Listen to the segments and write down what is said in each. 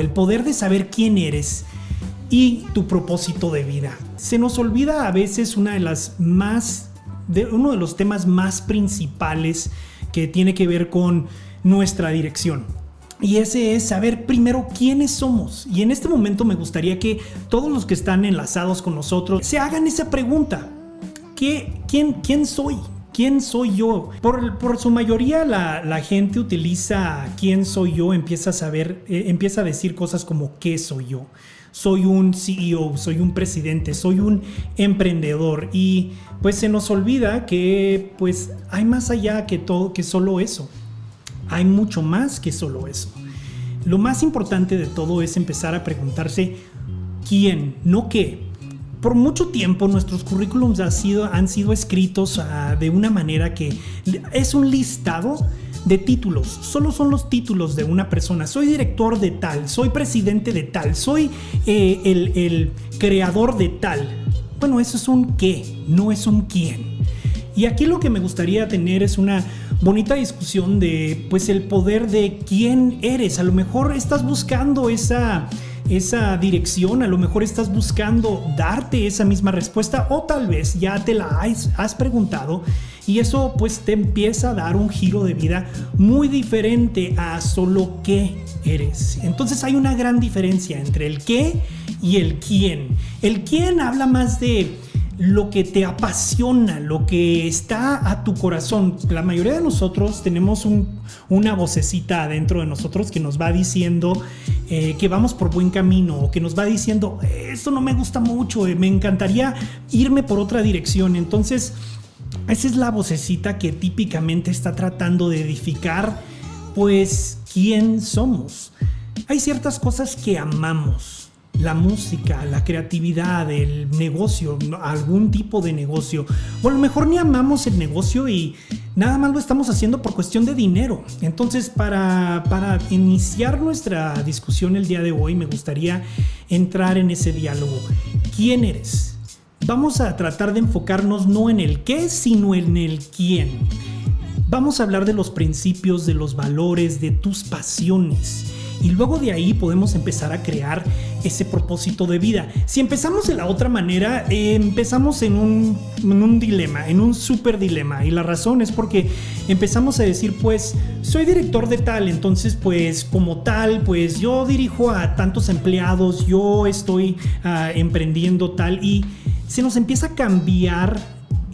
el poder de saber quién eres y tu propósito de vida. Se nos olvida a veces una de las más uno de los temas más principales que tiene que ver con nuestra dirección. Y ese es saber primero quiénes somos. Y en este momento me gustaría que todos los que están enlazados con nosotros se hagan esa pregunta. ¿Qué, quién, ¿Quién soy? ¿Quién soy yo? Por, su mayoría la, la, gente utiliza quién soy yo, empieza a saber, eh, empieza a decir cosas como qué soy yo. Soy un CEO, soy un presidente, soy un emprendedor y pues se nos olvida que pues hay más allá que todo, que solo eso. Hay mucho más que solo eso. Lo más importante de todo es empezar a preguntarse quién, no qué. Por mucho tiempo nuestros currículums han sido, escritos uh, de una manera que es un listado de títulos. Solo son los títulos de una persona. Soy director de tal, soy presidente de tal, soy eh, el, el creador de tal. Bueno, eso es un qué, no es un quién. Y aquí lo que me gustaría tener es una bonita discusión de pues el poder de quién eres. A lo mejor estás buscando esa esa dirección, a lo mejor estás buscando darte esa misma respuesta o tal vez ya te la has, preguntado y eso pues te empieza a dar un giro de vida muy diferente a solo qué eres. Entonces hay una gran diferencia entre el qué y el quién. El quién habla más de lo que te apasiona, lo que está a tu corazón. La mayoría de nosotros tenemos una vocecita adentro de nosotros que nos va diciendo eh, que vamos por buen camino o que nos va diciendo, esto no me gusta mucho, eh, me encantaría irme por otra dirección. Entonces, esa es la vocecita que típicamente está tratando de edificar, pues, quién somos. Hay ciertas cosas que amamos la música, la creatividad, el negocio, algún tipo de negocio. O a lo mejor ni amamos el negocio y nada más lo estamos haciendo por cuestión de dinero. Entonces, para, para iniciar nuestra discusión el día de hoy, me gustaría entrar en ese diálogo. ¿Quién eres? Vamos a tratar de enfocarnos no en el qué, sino en el quién. Vamos a hablar de los principios, de los valores, de tus pasiones y luego de ahí podemos empezar a crear ese propósito de vida. Si empezamos de la otra manera, eh, empezamos en un, en un dilema, en un súper dilema. Y la razón es porque empezamos a decir, pues, soy director de tal, entonces, pues, como tal, pues yo dirijo a tantos empleados, yo estoy uh, emprendiendo tal, y se nos empieza a cambiar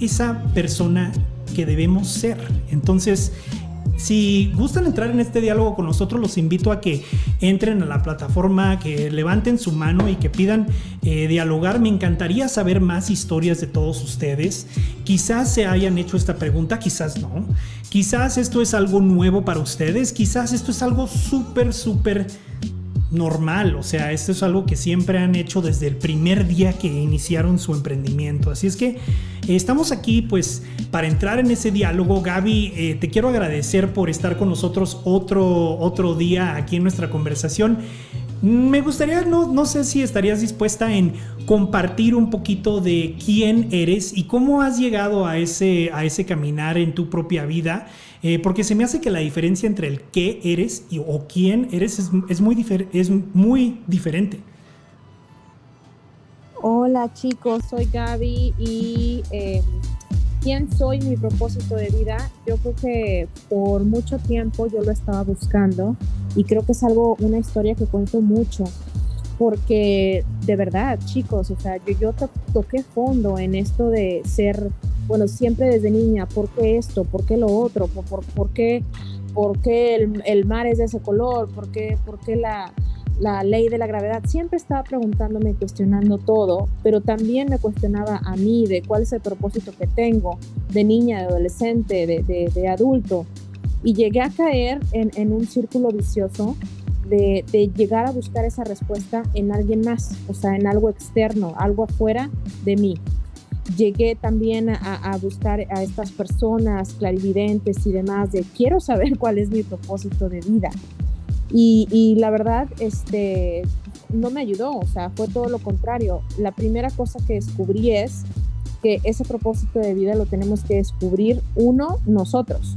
esa persona que debemos ser. Entonces, si gustan entrar en este diálogo con nosotros, los invito a que entren a la plataforma, que levanten su mano y que pidan eh, dialogar. Me encantaría saber más historias de todos ustedes. Quizás se hayan hecho esta pregunta, quizás no. Quizás esto es algo nuevo para ustedes, quizás esto es algo súper, súper normal, o sea, esto es algo que siempre han hecho desde el primer día que iniciaron su emprendimiento. Así es que eh, estamos aquí pues para entrar en ese diálogo. Gaby, eh, te quiero agradecer por estar con nosotros otro, otro día aquí en nuestra conversación. Me gustaría, no, no sé si estarías dispuesta en compartir un poquito de quién eres y cómo has llegado a ese, a ese caminar en tu propia vida, eh, porque se me hace que la diferencia entre el qué eres y, o quién eres es, es muy, es muy diferente. Hola chicos, soy Gaby y eh, quién soy, mi propósito de vida. Yo creo que por mucho tiempo yo lo estaba buscando y creo que es algo, una historia que cuento mucho porque de verdad, chicos, o sea, yo, toqué fondo en esto de ser, bueno, siempre desde niña, ¿por qué esto? ¿Por qué lo otro? ¿Por, qué, por qué el, mar es de ese color? ¿Por qué, por qué la, ley de la gravedad, siempre estaba preguntándome y cuestionando todo, pero también me cuestionaba a mí de cuál es el propósito que tengo de niña, de adolescente, de, de, adulto. Y llegué a caer en, un círculo vicioso de, llegar a buscar esa respuesta en alguien más, o sea, en algo externo, algo afuera de mí. Llegué también a, buscar a estas personas clarividentes y demás de quiero saber cuál es mi propósito de vida y, la verdad, este, no me ayudó, o sea, fue todo lo contrario. La primera cosa que descubrí es que ese propósito de vida lo tenemos que descubrir uno, nosotros.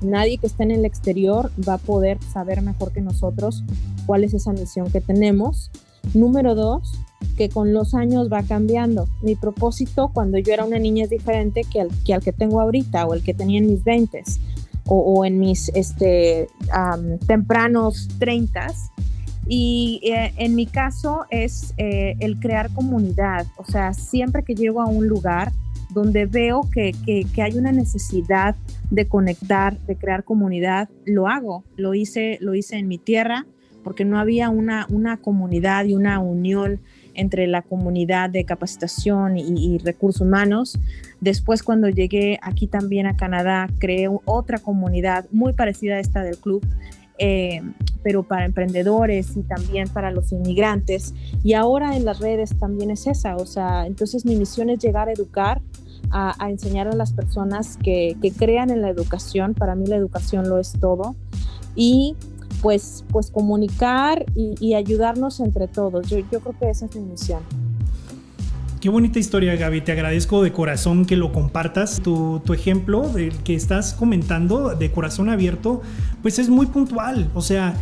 Nadie que esté en el exterior va a poder saber mejor que nosotros cuál es esa misión que tenemos. Número dos, que con los años va cambiando. Mi propósito cuando yo era una niña es diferente que al que, tengo ahorita o el que tenía en mis 20 o, en mis este, tempranos 30 y eh, en mi caso es eh, el crear comunidad. O sea, siempre que llego a un lugar donde veo que, que, hay una necesidad de conectar, de crear comunidad, lo hago. Lo hice, lo hice en mi tierra porque no había una, una comunidad y una unión entre la comunidad de capacitación y, recursos humanos. Después, cuando llegué aquí también a Canadá, creé otra comunidad muy parecida a esta del club, eh, pero para emprendedores y también para los inmigrantes. Y ahora en las redes también es esa, o sea, entonces mi misión es llegar a educar, a, enseñar a las personas que, que, crean en la educación. Para mí la educación lo es todo. Y pues, pues comunicar y, ayudarnos entre todos. Yo, yo creo que esa es mi misión. Qué bonita historia, Gaby. Te agradezco de corazón que lo compartas. Tu, tu, ejemplo del que estás comentando de corazón abierto, pues es muy puntual. O sea,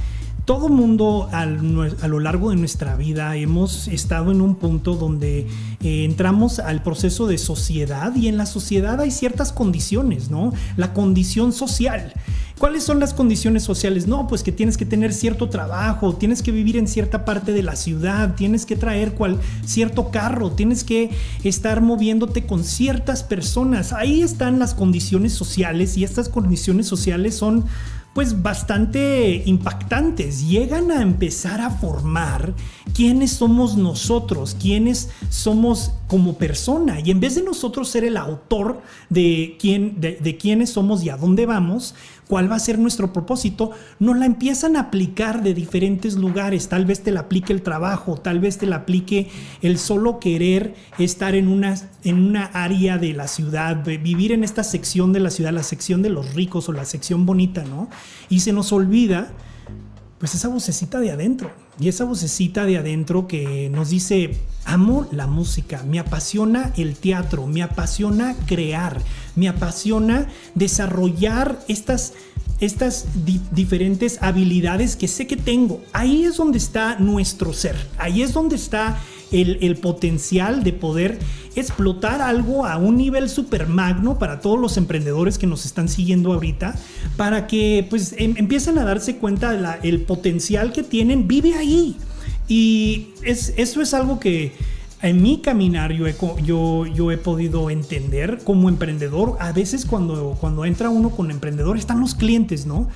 todo mundo a lo largo de nuestra vida hemos estado en un punto donde eh, entramos al proceso de sociedad y en la sociedad hay ciertas condiciones, ¿no? La condición social. ¿Cuáles son las condiciones sociales? No, pues que tienes que tener cierto trabajo, tienes que vivir en cierta parte de la ciudad, tienes que traer cual, cierto carro, tienes que estar moviéndote con ciertas personas. Ahí están las condiciones sociales y estas condiciones sociales son pues bastante impactantes. Llegan a empezar a formar quiénes somos nosotros, quiénes somos como persona. Y en vez de nosotros ser el autor de, quién, de, quiénes somos y a dónde vamos, cuál va a ser nuestro propósito, nos la empiezan a aplicar de diferentes lugares. Tal vez te la aplique el trabajo, tal vez te la aplique el solo querer estar en una, en una área de la ciudad, vivir en esta sección de la ciudad, la sección de los ricos o la sección bonita, ¿no? Y se nos olvida, pues esa vocecita de adentro. Y esa vocecita de adentro que nos dice, amo la música, me apasiona el teatro, me apasiona crear, me apasiona desarrollar estas, estas diferentes habilidades que sé que tengo. Ahí es donde está nuestro ser, ahí es donde está el, potencial de poder explotar algo a un nivel super magno para todos los emprendedores que nos están siguiendo ahorita, para que pues em, empiecen a darse cuenta del potencial que tienen, vive ahí. Y es, eso es algo que en mi caminar yo he, yo, yo he podido entender como emprendedor. A veces cuando, cuando entra uno con emprendedor están los clientes, ¿no?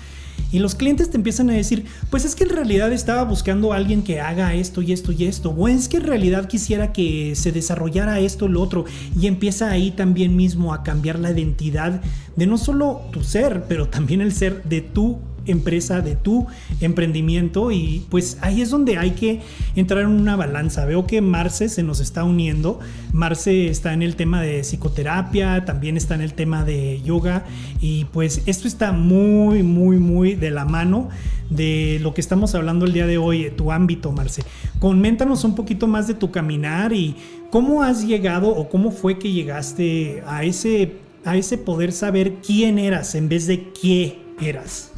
Y los clientes te empiezan a decir, pues es que en realidad estaba buscando a alguien que haga esto y esto y esto, o es que en realidad quisiera que se desarrollara esto o lo otro, y empieza ahí también mismo a cambiar la identidad de no solo tu ser, pero también el ser de tu empresa, de tu emprendimiento y pues ahí es donde hay que entrar en una balanza. Veo que Marce se nos está uniendo. Marce está en el tema de psicoterapia, también está en el tema de yoga y pues esto está muy, muy, muy de la mano de lo que estamos hablando el día de hoy, tu ámbito, Marce. Coméntanos un poquito más de tu caminar y cómo has llegado o cómo fue que llegaste a ese, a ese poder saber quién eras en vez de qué eras.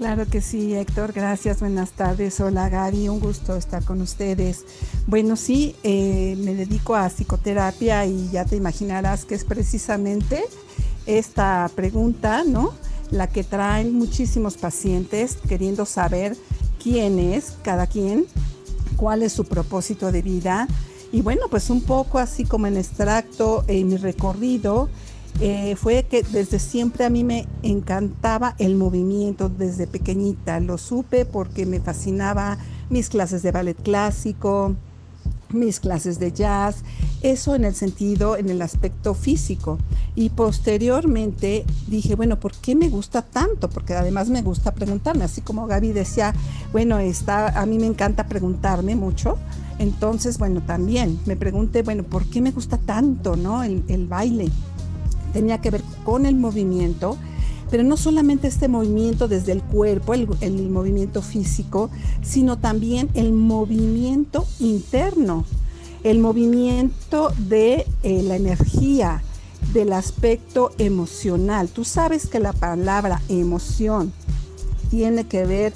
Claro que sí, Héctor. Gracias. Buenas tardes. Hola, Gaby. Un gusto estar con ustedes. Bueno, sí, eh, me dedico a psicoterapia y ya te imaginarás que es precisamente esta pregunta, ¿no? La que traen muchísimos pacientes queriendo saber quién es cada quien, cuál es su propósito de vida. Y bueno, pues un poco así como en extracto en mi recorrido, eh, fue que desde siempre a mí me encantaba el movimiento desde pequeñita. Lo supe porque me fascinaba mis clases de ballet clásico, mis clases de jazz, eso en el sentido, en el aspecto físico. Y posteriormente dije, bueno, ¿por qué me gusta tanto? Porque además me gusta preguntarme, así como Gaby decía, bueno, está, a mí me encanta preguntarme mucho. Entonces, bueno, también me pregunté, bueno, ¿por qué me gusta tanto, no? El, el baile tenía que ver con el movimiento, pero no solamente este movimiento desde el cuerpo, el, movimiento físico, sino también el movimiento interno, el movimiento de eh, la energía, del aspecto emocional. Tú sabes que la palabra emoción tiene que ver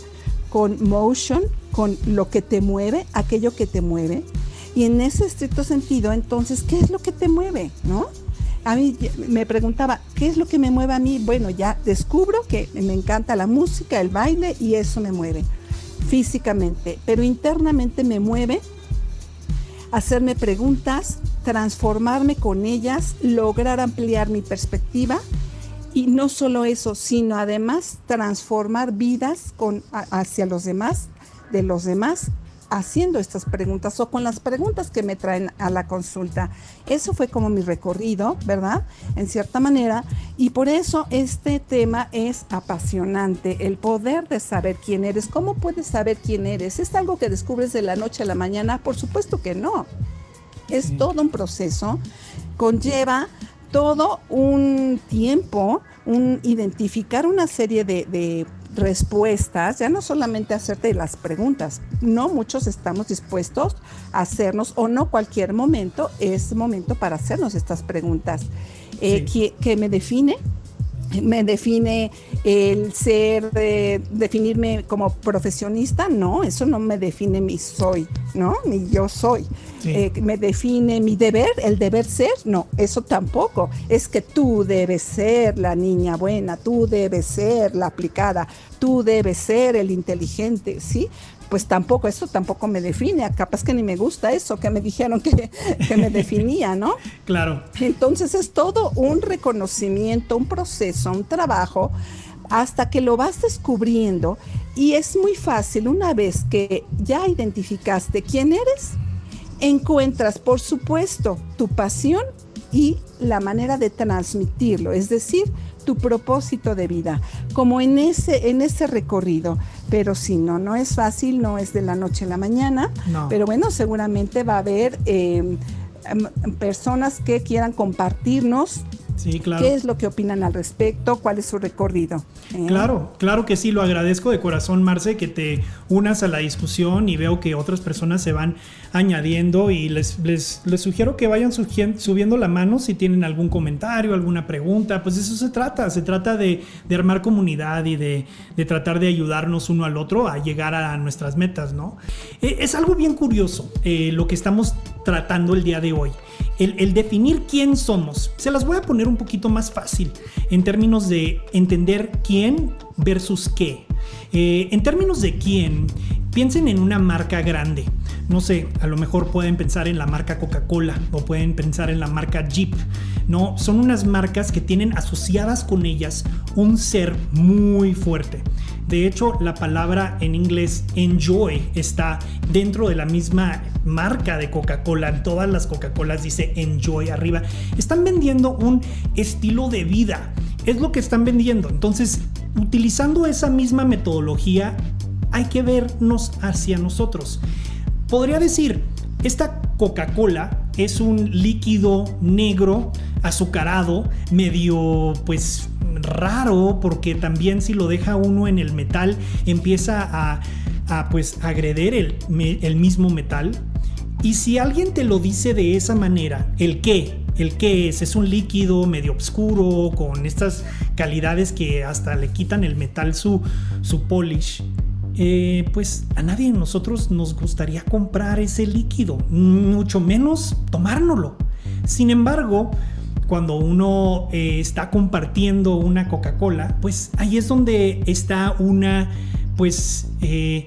con motion, con lo que te mueve, aquello que te mueve. Y en ese estricto sentido, entonces, ¿qué es lo que te mueve? ¿No? A mí me preguntaba, ¿qué es lo que me mueve a mí? Bueno, ya descubro que me encanta la música, el baile y eso me mueve físicamente, pero internamente me mueve hacerme preguntas, transformarme con ellas, lograr ampliar mi perspectiva y no solo eso, sino además transformar vidas hacia los demás, de los demás, haciendo estas preguntas o con las preguntas que me traen a la consulta. Eso fue como mi recorrido, ¿verdad? En cierta manera. Y por eso este tema es apasionante, el poder de saber quién eres. ¿Cómo puedes saber quién eres? ¿Es algo que descubres de la noche a la mañana? Por supuesto que no. Es todo un proceso, conlleva todo un tiempo, un identificar una serie de, respuestas, ya no solamente hacerte las preguntas, no muchos estamos dispuestos a hacernos o no cualquier momento es momento para hacernos estas preguntas. Eh, ¿qué, me define? Me define el ser, eh, definirme como profesionista, no, eso no me define mi soy, ¿no? Ni yo soy. Eh, me define mi deber, el deber ser, no, eso tampoco. Es que tú debes ser la niña buena, tú debes ser la aplicada, tú debes ser el inteligente, ¿sí? Pues tampoco, eso tampoco me define, capaz que ni me gusta eso que me dijeron que, que me definía, ¿no? Claro. Entonces es todo un reconocimiento, un proceso, un trabajo, hasta que lo vas descubriendo y es muy fácil, una vez que ya identificaste quién eres, encuentras, por supuesto, tu pasión y la manera de transmitirlo, es decir, tu propósito de vida, como en ese, en ese recorrido. Pero si no, no es fácil, no es de la noche a la mañana, pero bueno, seguramente va a haber eh, em, personas que quieran compartirnos ¿Qué es lo que opinan al respecto? ¿Cuál es su recorrido? ¿Eh? Claro, claro que sí, lo agradezco de corazón, Marce, que te unas a la discusión y veo que otras personas se van añadiendo y les, les, sugiero que vayan subiendo la mano si tienen algún comentario, alguna pregunta, pues eso se trata, se trata de, armar comunidad y de, tratar de ayudarnos uno al otro a llegar a nuestras metas, ¿no? Eh, es algo bien curioso eh, lo que estamos tratando el día de hoy el, definir quién somos. Se las voy a poner un poquito más fácil en términos de entender quién versus qué. Eh, en términos de quién, piensen en una marca grande. No sé, a lo mejor pueden pensar en la marca Coca-Cola o pueden pensar en la marca Jeep. No, son unas marcas que tienen asociadas con ellas un ser muy fuerte. De hecho, la palabra en inglés enjoy está dentro de la misma marca de Coca-Cola. En todas las Coca-Colas dice enjoy arriba. Están vendiendo un estilo de vida. Es lo que están vendiendo. Entonces, utilizando esa misma metodología, hay que vernos hacia nosotros. Podría decir, esta Coca-Cola es un líquido negro, azucarado, medio pues raro, porque también si lo deja uno en el metal empieza a, pues agreder el, el mismo metal. Y si alguien te lo dice de esa manera, el qué, el qué es, es un líquido medio oscuro con estas calidades que hasta le quitan el metal su, su polish. Eh, pues a nadie de nosotros nos gustaría comprar ese líquido, mucho menos tomárnoslo. Sin embargo, cuando uno eh, está compartiendo una Coca-Cola, pues ahí es donde está una, pues, eh,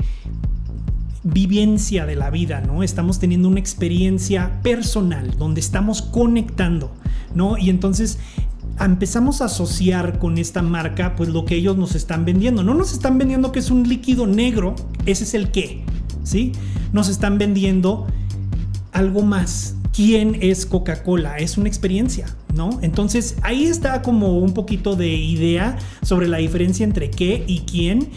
vivencia de la vida, ¿no? Estamos teniendo una experiencia personal donde estamos conectando, ¿no? Y entonces empezamos a asociar con esta marca pues lo que ellos nos están vendiendo. No nos están vendiendo que es un líquido negro, ese es el qué, ¿sí? Nos están vendiendo algo más. ¿Quién es Coca-Cola? Es una experiencia, ¿no? Entonces ahí está como un poquito de idea sobre la diferencia entre qué y quién.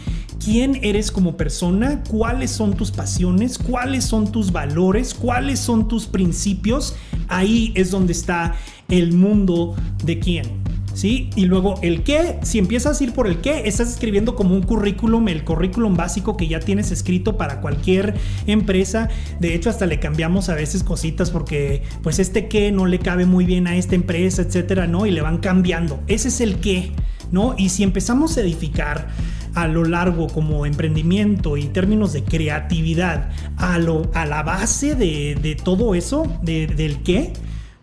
¿Quién eres como persona? ¿Cuáles son tus pasiones? ¿Cuáles son tus valores? ¿Cuáles son tus principios? Ahí es donde está el mundo de quién. ¿Sí? Y luego el qué, si empiezas a ir por el qué, estás escribiendo como un currículum, el currículum básico que ya tienes escrito para cualquier empresa. De hecho, hasta le cambiamos a veces cositas porque pues este qué no le cabe muy bien a esta empresa, etcétera, ¿no? Y le van cambiando. Ese es el qué, ¿no? Y si empezamos a edificar a lo largo como emprendimiento y términos de creatividad a, lo, a la base de, todo eso, del qué,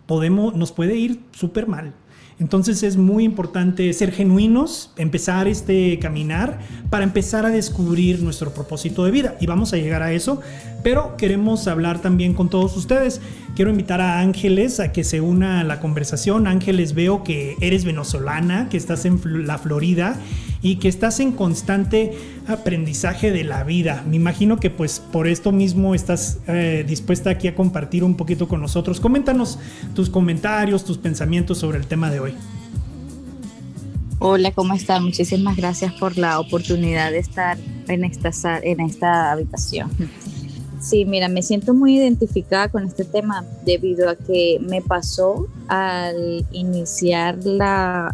podemos, nos puede ir súper mal. Entonces es muy importante ser genuinos, empezar este caminar para empezar a descubrir nuestro propósito de vida. Y vamos a llegar a eso, pero queremos hablar también con todos ustedes. Quiero invitar a Ángeles a que se una a la conversación. Ángeles, veo que eres venezolana, que estás en la Florida y que estás en constante aprendizaje de la vida. Me imagino que pues por esto mismo estás eh, dispuesta aquí a compartir un poquito con nosotros. Coméntanos tus comentarios, tus pensamientos sobre el tema de hoy. Hola, ¿cómo están? Muchísimas gracias por la oportunidad de estar en esta, en esta habitación. Sí, mira, me siento muy identificada con este tema debido a que me pasó al iniciar la,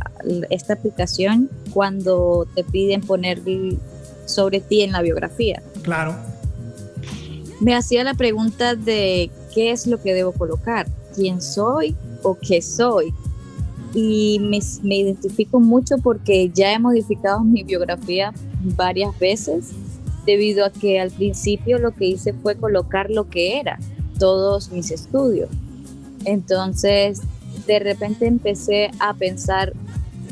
esta aplicación cuando te piden poner sobre ti en la biografía. Claro. Me hacía la pregunta de qué es lo que debo colocar, quién soy o qué soy. Y me, me identifico mucho porque ya he modificado mi biografía varias veces debido a que al principio lo que hice fue colocar lo que era, todos mis estudios. Entonces, de repente empecé a pensar,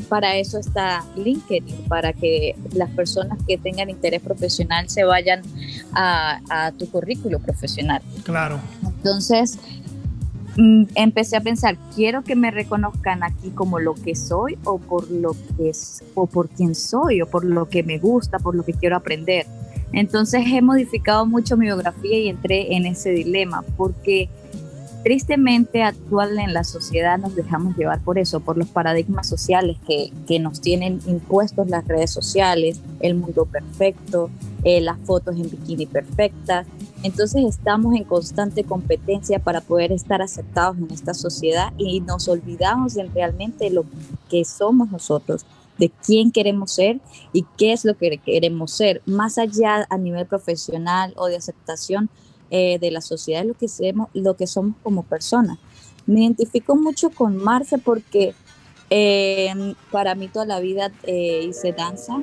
para eso está LinkedIn, para que las personas que tengan interés profesional se vayan a, tu currículo profesional. Claro. Entonces, mm, empecé a pensar, quiero que me reconozcan aquí como lo que soy o por lo que es, o por quién soy o por lo que me gusta, por lo que quiero aprender. Entonces he modificado mucho mi biografía y entré en ese dilema porque tristemente actual en la sociedad nos dejamos llevar por eso, por los paradigmas sociales que, nos tienen impuestos las redes sociales, el mundo perfecto, eh, las fotos en bikini perfectas. Entonces estamos en constante competencia para poder estar aceptados en esta sociedad y nos olvidamos de realmente lo que somos nosotros de quién queremos ser y qué es lo que queremos ser, más allá a nivel profesional o de aceptación eh, de la sociedad, lo que, somos, lo que somos como personas. Me identifico mucho con Marce porque eh, para mí toda la vida eh, hice danza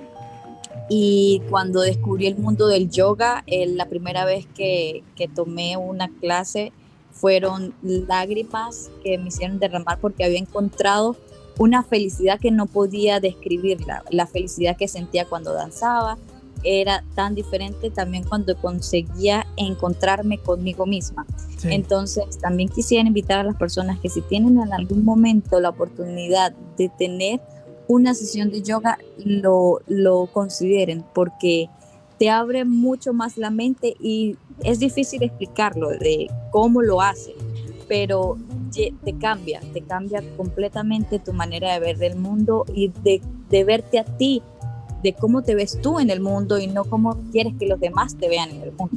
y cuando descubrí el mundo del yoga, la primera vez que, que tomé una clase fueron lágrimas que me hicieron derramar porque había encontrado una felicidad que no podía describirla, la felicidad que sentía cuando danzaba, era tan diferente también cuando conseguía encontrarme conmigo misma. Entonces, también quisiera invitar a las personas que si tienen en algún momento la oportunidad de tener una sesión de yoga, lo, lo consideren porque te abre mucho más la mente y es difícil explicarlo de cómo lo hace, pero te cambia, te cambia completamente tu manera de ver el mundo y de, de verte a ti, de cómo te ves tú en el mundo y no cómo quieres que los demás te vean en el mundo.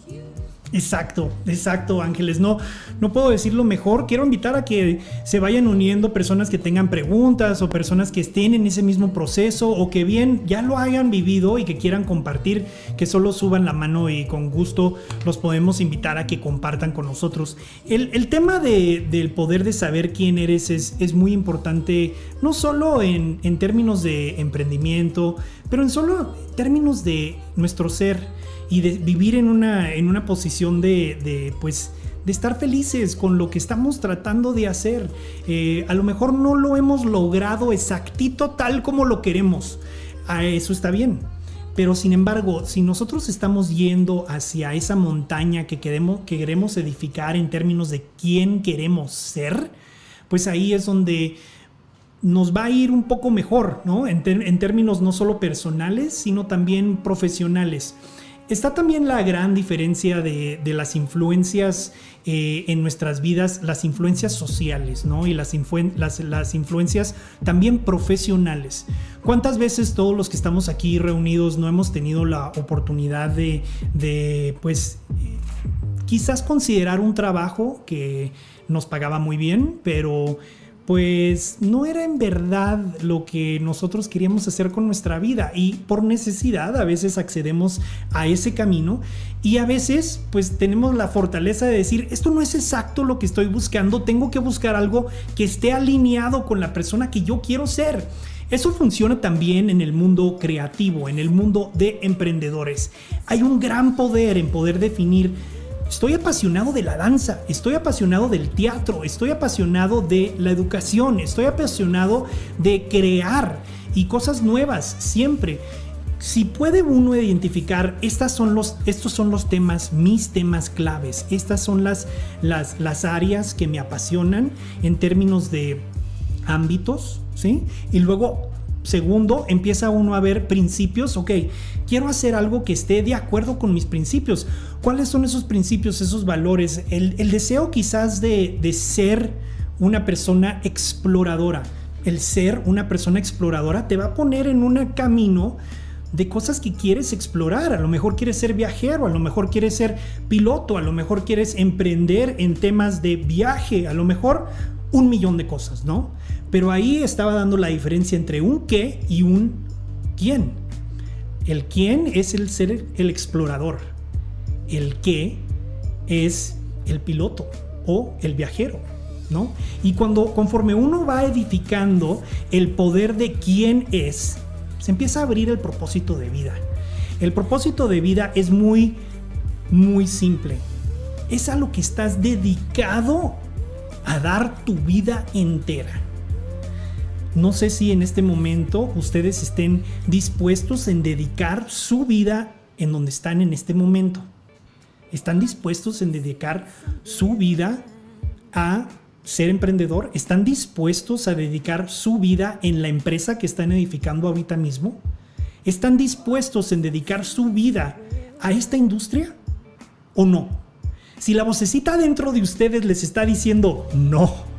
Exacto, exacto, Ángeles. No, no puedo decirlo mejor. Quiero invitar a que se vayan uniendo personas que tengan preguntas o personas que estén en ese mismo proceso o que bien ya lo hayan vivido y que quieran compartir, que solo suban la mano y con gusto los podemos invitar a que compartan con nosotros. El, tema del poder de saber quién eres es, muy importante, no solo en, en términos de emprendimiento, pero en solo términos de nuestro ser y de vivir en una, en una posición de, pues, de estar felices con lo que estamos tratando de hacer. Eh, a lo mejor no lo hemos logrado exactito tal como lo queremos. A eso está bien. Pero sin embargo, si nosotros estamos yendo hacia esa montaña que queremos, que queremos edificar en términos de quién queremos ser, pues ahí es donde nos va a ir un poco mejor, ¿no? En, en términos no solo personales, sino también profesionales. Está también la gran diferencia de, las influencias eh, en nuestras vidas, las influencias sociales, ¿no? Y las, influencias también profesionales. ¿Cuántas veces todos los que estamos aquí reunidos no hemos tenido la oportunidad de pues, quizás considerar un trabajo que nos pagaba muy bien, pero pues no era en verdad lo que nosotros queríamos hacer con nuestra vida y por necesidad a veces accedemos a ese camino y a veces pues tenemos la fortaleza de decir esto no es exacto lo que estoy buscando, tengo que buscar algo que esté alineado con la persona que yo quiero ser. Eso funciona también en el mundo creativo, en el mundo de emprendedores. Hay un gran poder en poder definir Estoy apasionado de la danza, estoy apasionado del teatro, estoy apasionado de la educación, estoy apasionado de crear y cosas nuevas siempre. Si puede uno identificar, estas son los, estos son los temas, mis temas claves, estas son las, las, las áreas que me apasionan en términos de ámbitos, ¿sí? Y luego Segundo, empieza uno a ver principios, ok, quiero hacer algo que esté de acuerdo con mis principios. ¿Cuáles son esos principios, esos valores? El, deseo quizás de, de ser una persona exploradora. El ser una persona exploradora te va a poner en un camino de cosas que quieres explorar. A lo mejor quieres ser viajero, a lo mejor quieres ser piloto, a lo mejor quieres emprender en temas de viaje, a lo mejor un millón de cosas, ¿no? Pero ahí estaba dando la diferencia entre un qué y un quién. El quién es el ser el explorador. El qué es el piloto o el viajero, ¿no? Y cuando conforme uno va edificando el poder de quién es, se empieza a abrir el propósito de vida. El propósito de vida es muy muy simple. Es a lo que estás dedicado a dar tu vida entera. No sé si en este momento ustedes estén dispuestos en dedicar su vida en donde están en este momento. ¿Están dispuestos en dedicar su vida a ser emprendedor? ¿Están dispuestos a dedicar su vida en la empresa que están edificando ahorita mismo? ¿Están dispuestos en dedicar su vida a esta industria o no? Si la vocecita dentro de ustedes les está diciendo no,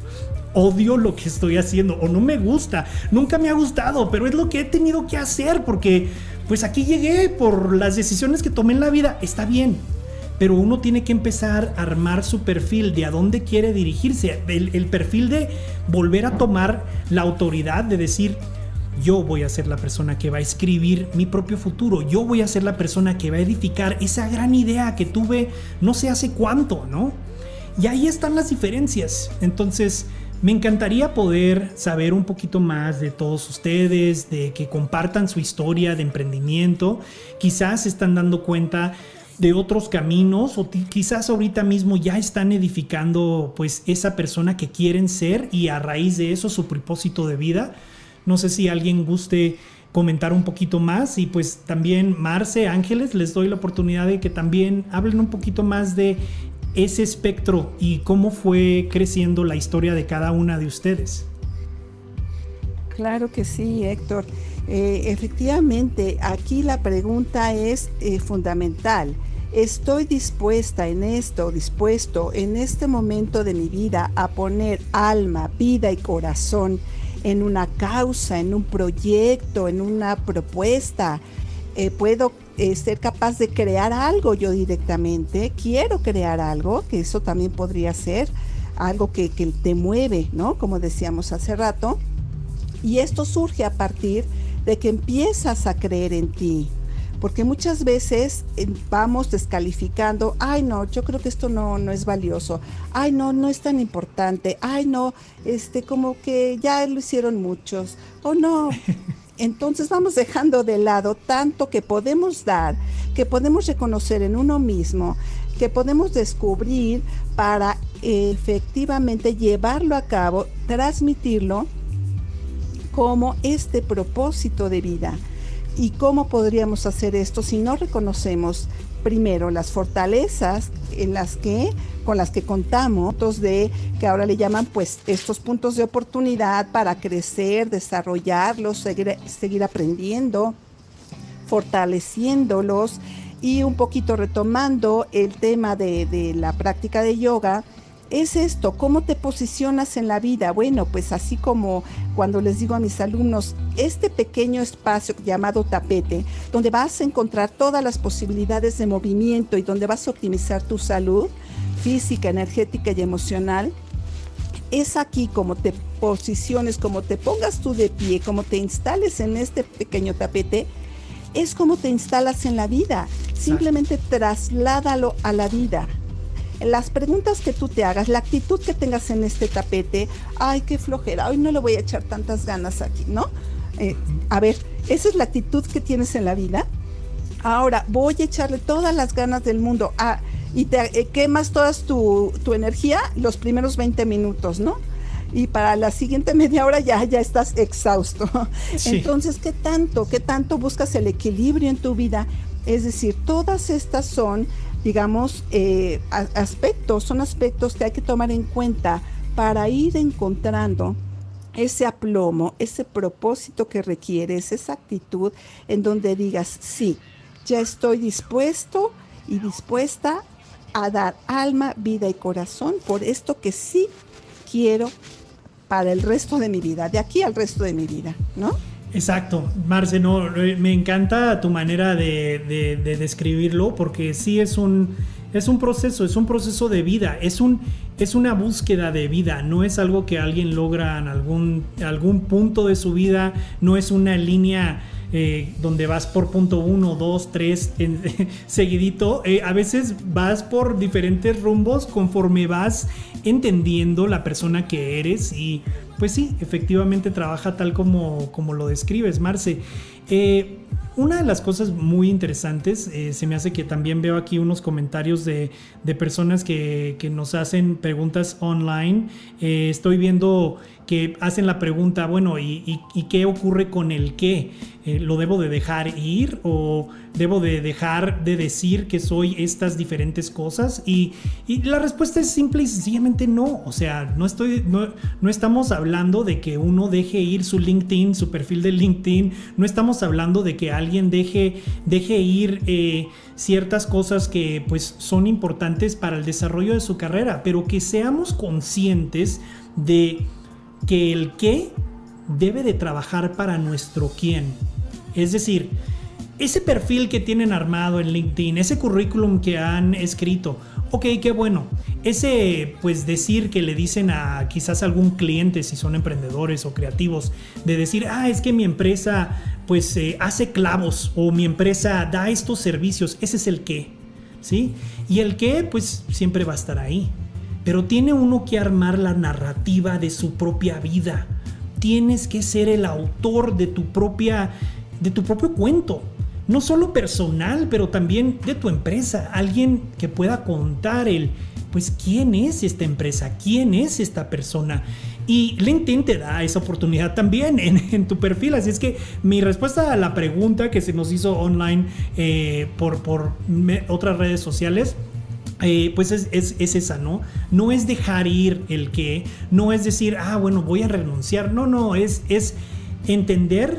odio lo que estoy haciendo o no me gusta, nunca me ha gustado, pero es lo que he tenido que hacer porque pues aquí llegué por las decisiones que tomé en la vida, está bien. Pero uno tiene que empezar a armar su perfil de a dónde quiere dirigirse, el, el perfil de volver a tomar la autoridad de decir, yo voy a ser la persona que va a escribir mi propio futuro, yo voy a ser la persona que va a edificar esa gran idea que tuve no sé hace cuánto, ¿no? Y ahí están las diferencias. Entonces, me encantaría poder saber un poquito más de todos ustedes, de que compartan su historia de emprendimiento. Quizás están dando cuenta de otros caminos o quizás ahorita mismo ya están edificando pues esa persona que quieren ser y a raíz de eso su propósito de vida. No sé si alguien guste comentar un poquito más y pues también Marce, Ángeles, les doy la oportunidad de que también hablen un poquito más de ese espectro y cómo fue creciendo la historia de cada una de ustedes. Claro que sí, Héctor. Eh, efectivamente, aquí la pregunta es eh, fundamental. ¿Estoy dispuesta en esto, dispuesto en este momento de mi vida a poner alma, vida y corazón en una causa, en un proyecto, en una propuesta? Eh, ¿Puedo eh, ser capaz de crear algo yo directamente, quiero crear algo, que eso también podría ser algo que, te mueve, ¿no? Como decíamos hace rato. Y esto surge a partir de que empiezas a creer en ti. Porque muchas veces eh, vamos descalificando, ay no, yo creo que esto no, no es valioso, ay no, no es tan importante, ay no, este como que ya lo hicieron muchos, o no, entonces vamos dejando de lado tanto que podemos dar, que podemos reconocer en uno mismo, que podemos descubrir para efectivamente llevarlo a cabo, transmitirlo como este propósito de vida. ¿Y cómo podríamos hacer esto si no reconocemos primero las fortalezas en las que con las que contamos, de que ahora le llaman pues estos puntos de oportunidad para crecer, desarrollarlos, seguir, seguir aprendiendo, fortaleciéndolos y un poquito retomando el tema de, de la práctica de yoga, es esto, cómo te posicionas en la vida. Bueno, pues así como cuando les digo a mis alumnos, este pequeño espacio llamado tapete, donde vas a encontrar todas las posibilidades de movimiento y donde vas a optimizar tu salud física, energética y emocional, es aquí como te posiciones, como te pongas tú de pie, como te instales en este pequeño tapete, es como te instalas en la vida. Simplemente trasládalo a la vida las preguntas que tú te hagas, la actitud que tengas en este tapete, ay, qué flojera, hoy no le voy a echar tantas ganas aquí, ¿no? Eh, a ver, esa es la actitud que tienes en la vida. Ahora voy a echarle todas las ganas del mundo a, y te eh, quemas toda tu, tu, energía los primeros 20 minutos, ¿no? Y para la siguiente media hora ya, ya estás exhausto. Entonces, ¿qué tanto, qué tanto buscas el equilibrio en tu vida? Es decir, todas estas son, digamos, eh, aspectos, son aspectos que hay que tomar en cuenta para ir encontrando ese aplomo, ese propósito que requieres, esa actitud en donde digas, sí, ya estoy dispuesto y dispuesta a dar alma, vida y corazón por esto que sí quiero para el resto de mi vida, de aquí al resto de mi vida, ¿no? Exacto, Marce, no, me encanta tu manera de, describirlo porque sí es un, es un proceso, es un proceso de vida, es, un, es una búsqueda de vida, no es algo que alguien logra en algún, algún punto de su vida, no es una línea eh, donde vas por punto 1, 2, 3 seguidito. Eh, a veces vas por diferentes rumbos conforme vas entendiendo la persona que eres y pues sí, efectivamente trabaja tal como, como lo describes, Marce. Eh, una de las cosas muy interesantes, se me hace que también veo aquí unos comentarios de, personas que, nos hacen preguntas online. estoy viendo que hacen la pregunta, bueno, ¿y, qué ocurre con el qué? Eh, ¿Lo debo de dejar ir o debo de dejar de decir que soy estas diferentes cosas? Y, la respuesta es simple y sencillamente no. O sea, no, estoy, no, no, estamos hablando de que uno deje ir su LinkedIn, su perfil de LinkedIn. No estamos hablando de que alguien deje, deje ir eh, ciertas cosas que pues son importantes para el desarrollo de su carrera, pero que seamos conscientes de que el qué debe de trabajar para nuestro quién. Es decir, ese perfil que tienen armado en LinkedIn, ese currículum que han escrito, ok, qué bueno. Ese, pues decir que le dicen a quizás algún cliente, si son emprendedores o creativos, de decir, ah, es que mi empresa pues eh, hace clavos o mi empresa da estos servicios, ese es el qué, ¿sí? Y el qué, pues siempre va a estar ahí. Pero tiene uno que armar la narrativa de su propia vida. Tienes que ser el autor de tu propia de tu propio cuento. No solo personal, pero también de tu empresa. Alguien que pueda contar el pues quién es esta empresa, quién es esta persona. Y LinkedIn te da esa oportunidad también en, tu perfil. Así es que mi respuesta a la pregunta que se nos hizo online eh, por, por otras redes sociales eh, pues es, esa, ¿no? No es dejar ir el que, no es decir, ah, bueno, voy a renunciar. No, no, es, es entender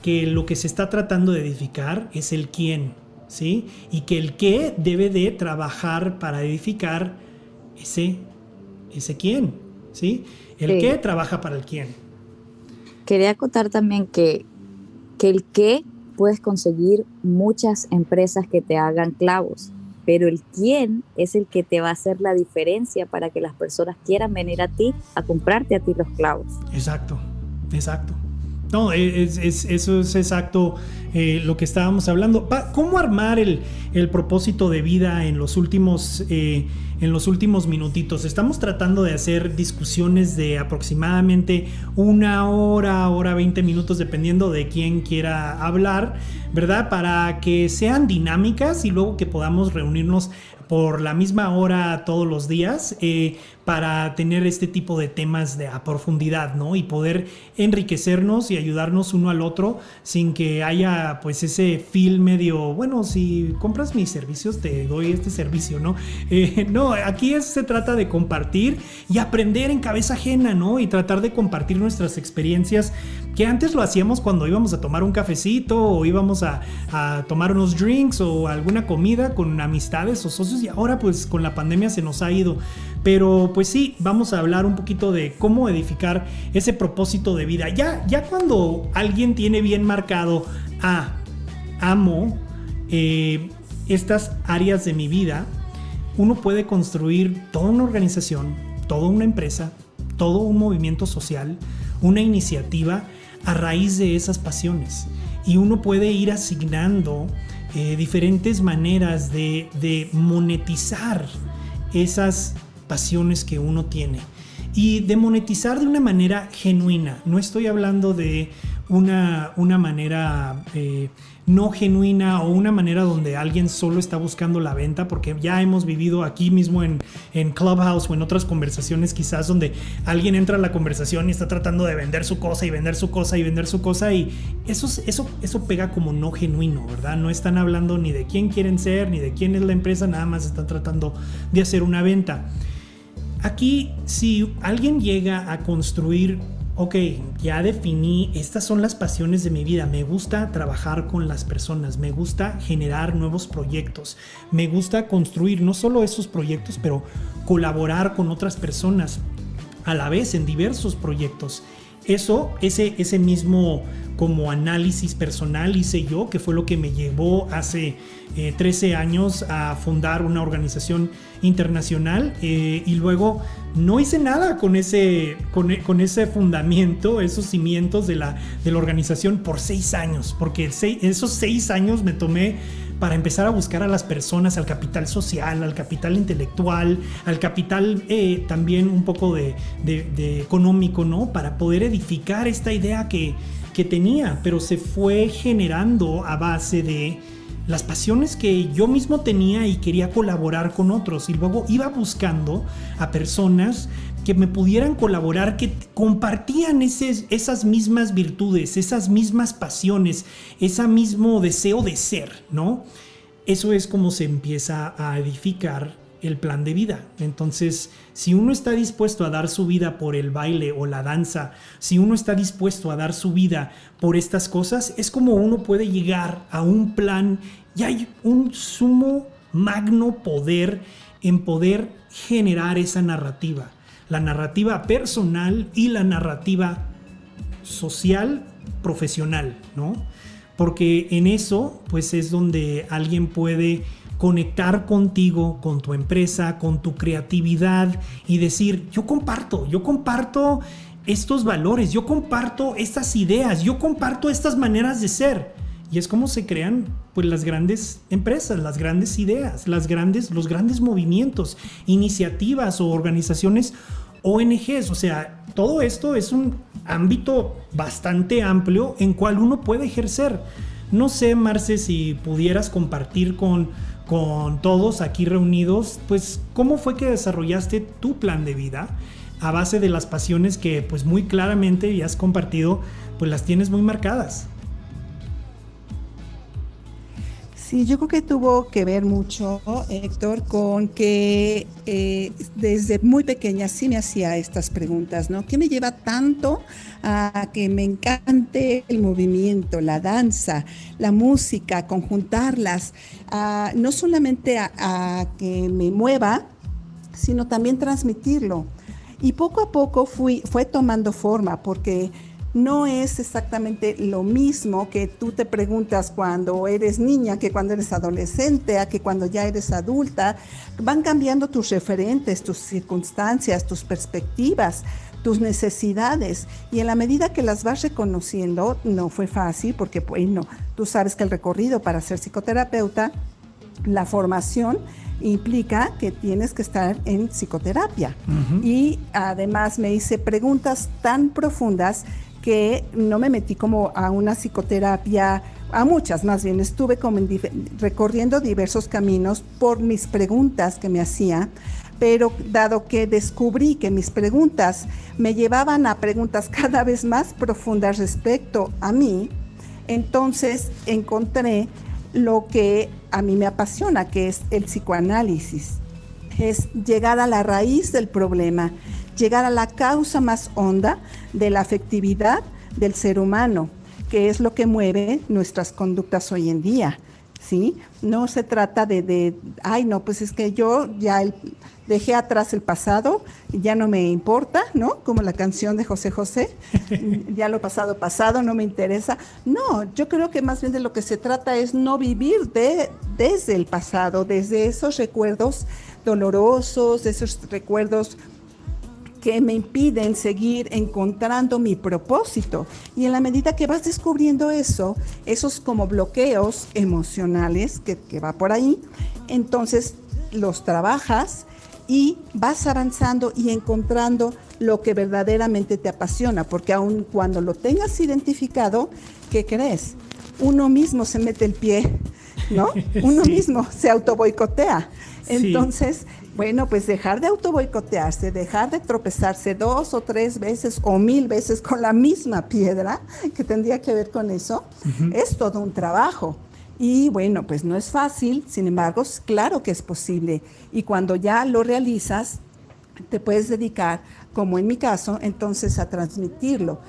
que lo que se está tratando de edificar es el quién, ¿sí? Y que el qué debe de trabajar para edificar ese, ese quién, ¿sí? El qué trabaja para el quién. Quería contar también que, que el qué puedes conseguir muchas empresas que te hagan clavos pero el quién es el que te va a hacer la diferencia para que las personas quieran venir a ti a comprarte a ti los clavos. Exacto, exacto. No, es, eso es exacto eh, lo que estábamos hablando. ¿Cómo armar el, propósito de vida en los últimos... Eh, en los últimos minutitos. Estamos tratando de hacer discusiones de aproximadamente una hora, hora 20 minutos, dependiendo de quién quiera hablar, ¿verdad? Para que sean dinámicas y luego que podamos reunirnos por la misma hora todos los días eh, para tener este tipo de temas de a profundidad, ¿no? Y poder enriquecernos y ayudarnos uno al otro sin que haya pues ese feel medio, bueno, si compras mis servicios te doy este servicio, ¿no? Eh, no, aquí se trata de compartir y aprender en cabeza ajena, ¿no? Y tratar de compartir nuestras experiencias que antes lo hacíamos cuando íbamos a tomar un cafecito o íbamos a, a tomar unos drinks o alguna comida con amistades o socios y ahora pues con la pandemia se nos ha ido. Pero pues sí, vamos a hablar un poquito de cómo edificar ese propósito de vida. Ya, ya cuando alguien tiene bien marcado, ah, amo eh, estas áreas de mi vida, uno puede construir toda una organización, toda una empresa, todo un movimiento social, una iniciativa a raíz de esas pasiones. Y uno puede ir asignando eh, diferentes maneras de, de monetizar esas pasiones que uno tiene y de monetizar de una manera genuina. No estoy hablando de una, una manera eh, no genuina o una manera donde alguien solo está buscando la venta, porque ya hemos vivido aquí mismo en, en Clubhouse o en otras conversaciones quizás donde alguien entra a la conversación y está tratando de vender su cosa y vender su cosa y vender su cosa y eso, eso, eso pega como no genuino, ¿verdad? No están hablando ni de quién quieren ser, ni de quién es la empresa, nada más están tratando de hacer una venta. Aquí, si alguien llega a construir ok, ya definí, estas son las pasiones de mi vida, me gusta trabajar con las personas, me gusta generar nuevos proyectos, me gusta construir no solo esos proyectos, pero colaborar con otras personas a la vez en diversos proyectos. Eso, ese, ese mismo como análisis personal hice yo, que fue lo que me llevó hace 13 eh, años a fundar una organización internacional eh, y luego no hice nada con ese, con, con, ese fundamento, esos cimientos de la, de la organización por seis años, porque esos seis años me tomé para empezar a buscar a las personas, al capital social, al capital intelectual, al capital eh, también un poco de, de, económico, ¿no? Para poder edificar esta idea que, que tenía, pero se fue generando a base de las pasiones que yo mismo tenía y quería colaborar con otros y luego iba buscando a personas que me pudieran colaborar, que compartían esas mismas virtudes, esas mismas pasiones, ese mismo deseo de ser, ¿no? Eso es como se empieza a edificar el plan de vida. Entonces, si uno está dispuesto a dar su vida por el baile o la danza, si uno está dispuesto a dar su vida por estas cosas, es como uno puede llegar a un plan y hay un sumo magno poder en poder generar esa narrativa. La narrativa personal y la narrativa social, profesional, ¿no? Porque en eso, pues es donde alguien puede conectar contigo, con tu empresa, con tu creatividad y decir, yo comparto, yo comparto estos valores, yo comparto estas ideas, yo comparto estas maneras de ser. Y es como se crean pues las grandes empresas, las grandes ideas, las grandes los grandes movimientos, iniciativas o organizaciones ONGs, o sea, todo esto es un ámbito bastante amplio en cual uno puede ejercer. No sé, Marce, si pudieras compartir con con todos aquí reunidos, pues cómo fue que desarrollaste tu plan de vida a base de las pasiones que pues muy claramente ya has compartido, pues las tienes muy marcadas. Sí, yo creo que tuvo que ver mucho, Héctor, con que eh, desde muy pequeña sí me hacía estas preguntas, ¿no? ¿Qué me lleva tanto a que me encante el movimiento, la danza, la música, conjuntarlas, no solamente a, que me mueva, sino también transmitirlo? Y poco a poco fui, fue tomando forma, porque no es exactamente lo mismo que tú te preguntas cuando eres niña, que cuando eres adolescente, a que cuando ya eres adulta. Van cambiando tus referentes, tus circunstancias, tus perspectivas, tus necesidades. Y en la medida que las vas reconociendo, no fue fácil, porque bueno, tú sabes que el recorrido para ser psicoterapeuta, la formación, implica que tienes que estar en psicoterapia. Y además me hice preguntas tan profundas que no me metí como a una psicoterapia, a muchas más bien, estuve como recorriendo diversos caminos por mis preguntas que me hacía, pero dado que descubrí que mis preguntas me llevaban a preguntas cada vez más profundas respecto a mí, entonces encontré lo que a mí me apasiona, que es el psicoanálisis. Es llegar a la raíz del problema, llegar a la causa más honda de la afectividad del ser humano, que es lo que mueve nuestras conductas hoy en día. ¿sí? No se trata de, de ay, no, pues es que yo ya dejé atrás el pasado, ya no me importa, ¿no? Como la canción de José José, ya lo pasado, pasado, no me interesa. No, yo creo que más bien de lo que se trata es no vivir de, desde el pasado, desde esos recuerdos dolorosos, esos recuerdos que me impiden seguir encontrando mi propósito. Y en la medida que vas descubriendo eso, esos como bloqueos emocionales que, que va por ahí, entonces los trabajas y vas avanzando y encontrando lo que verdaderamente te apasiona, porque aun cuando lo tengas identificado, ¿qué crees? Uno mismo se mete el pie, ¿no? Uno mismo se autoboicotea. Entonces, bueno, pues dejar de autoboicotearse, dejar de tropezarse dos o tres veces o mil veces con la misma piedra, que tendría que ver con eso, es todo un trabajo. Y bueno, pues no es fácil, sin embargo, claro que es posible. Y cuando ya lo realizas, te puedes dedicar, como en mi caso, entonces a transmitirlo.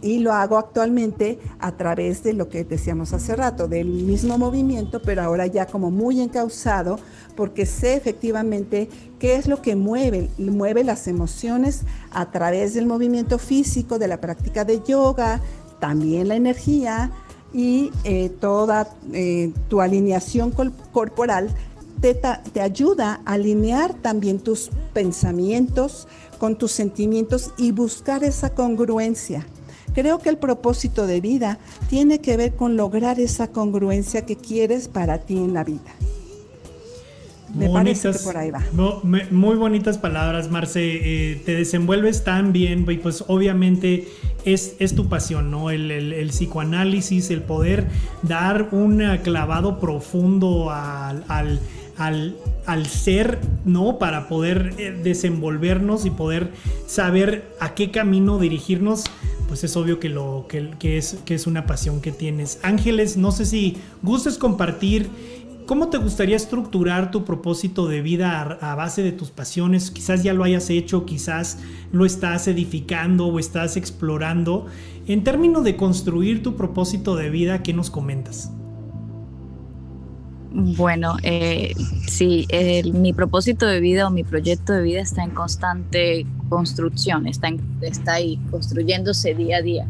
Y lo hago actualmente a través de lo que decíamos hace rato, del mismo movimiento, pero ahora ya como muy encausado, porque sé efectivamente qué es lo que mueve, mueve las emociones a través del movimiento físico, de la práctica de yoga, también la energía, y eh, toda eh, tu alineación corporal te, te, ayuda a alinear también tus pensamientos con tus sentimientos y buscar esa congruencia. Creo que el propósito de vida tiene que ver con lograr esa congruencia que quieres para ti en la vida. Me bonitas, por ahí va. Muy bonitas palabras, Marce. Eh, te desenvuelves tan bien y pues obviamente es, es tu pasión, ¿no? El, psicoanálisis, el poder dar un clavado profundo al, al, ser, ¿no? Para poder eh, desenvolvernos y poder saber a qué camino dirigirnos pues es obvio que, lo, que, es, que es una pasión que tienes. Ángeles, no sé si gustes compartir ¿Cómo te gustaría estructurar tu propósito de vida a, base de tus pasiones? Quizás ya lo hayas hecho, quizás lo estás edificando o estás explorando. En términos de construir tu propósito de vida, ¿qué nos comentas? Bueno, eh, sí, mi propósito de vida o mi proyecto de vida está en constante construcción, está, está ahí construyéndose día a día.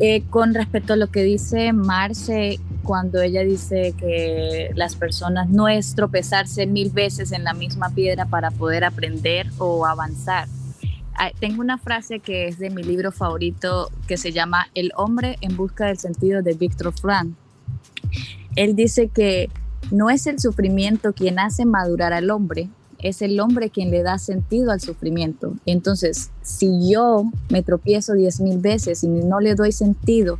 Eh, con respecto a lo que dice Marce, cuando ella dice que las personas no es tropezarse mil veces en la misma piedra para poder aprender o avanzar. Ah, tengo una frase que es de mi libro favorito que se llama El hombre en busca del sentido de Víctor Frank. Él dice que no es el sufrimiento quien hace madurar al hombre, es el hombre quien le da sentido al sufrimiento. Entonces, si yo me tropiezo diez mil veces y no le doy sentido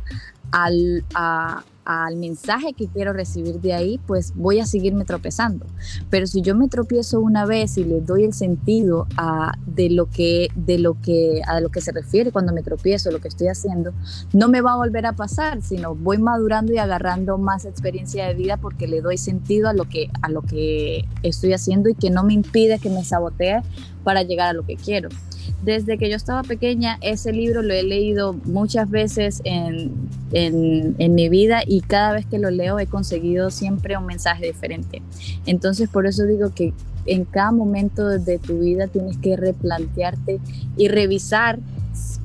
al, a, al mensaje que quiero recibir de ahí, pues voy a seguirme tropezando. Pero si yo me tropiezo una vez y le doy el sentido a, de, lo que, de lo que, a lo que se refiere cuando me tropiezo, lo que estoy haciendo, no me va a volver a pasar, sino voy madurando y agarrando más experiencia de vida porque le doy sentido a lo que, a lo que estoy haciendo y que no me impide que me sabotee para llegar a lo que quiero. Desde que yo estaba pequeña, ese libro lo he leído muchas veces en, en, mi vida y cada vez que lo leo he conseguido siempre un mensaje diferente. Entonces, por eso digo que en cada momento de tu vida tienes que replantearte y revisar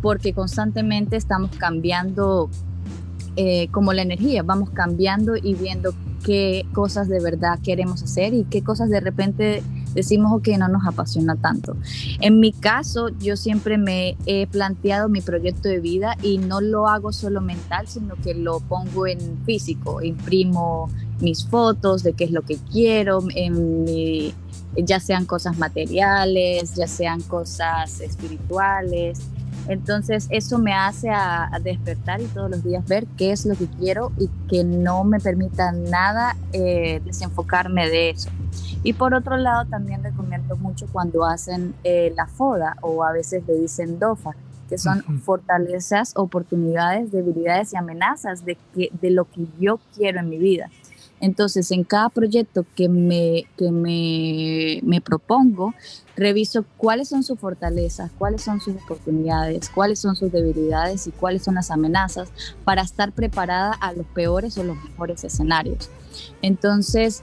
porque constantemente estamos cambiando eh, como la energía, vamos cambiando y viendo qué cosas de verdad queremos hacer y qué cosas de repente decimos que no nos apasiona tanto. En mi caso, yo siempre me he planteado mi proyecto de vida y no lo hago solo mental, sino que lo pongo en físico, imprimo mis fotos de qué es lo que quiero, en ya sean cosas materiales, ya sean cosas espirituales. Entonces eso me hace a, despertar y todos los días ver qué es lo que quiero y que no me permita nada eh, desenfocarme de eso. Y por otro lado, también recomiendo mucho cuando hacen eh, la FODA o a veces le dicen DOFA, que son fortalezas, oportunidades, debilidades y amenazas de, que, de lo que yo quiero en mi vida. Entonces, en cada proyecto que me, que me, me, propongo, reviso cuáles son sus fortalezas, cuáles son sus oportunidades, cuáles son sus debilidades y cuáles son las amenazas para estar preparada a los peores o los mejores escenarios. Entonces,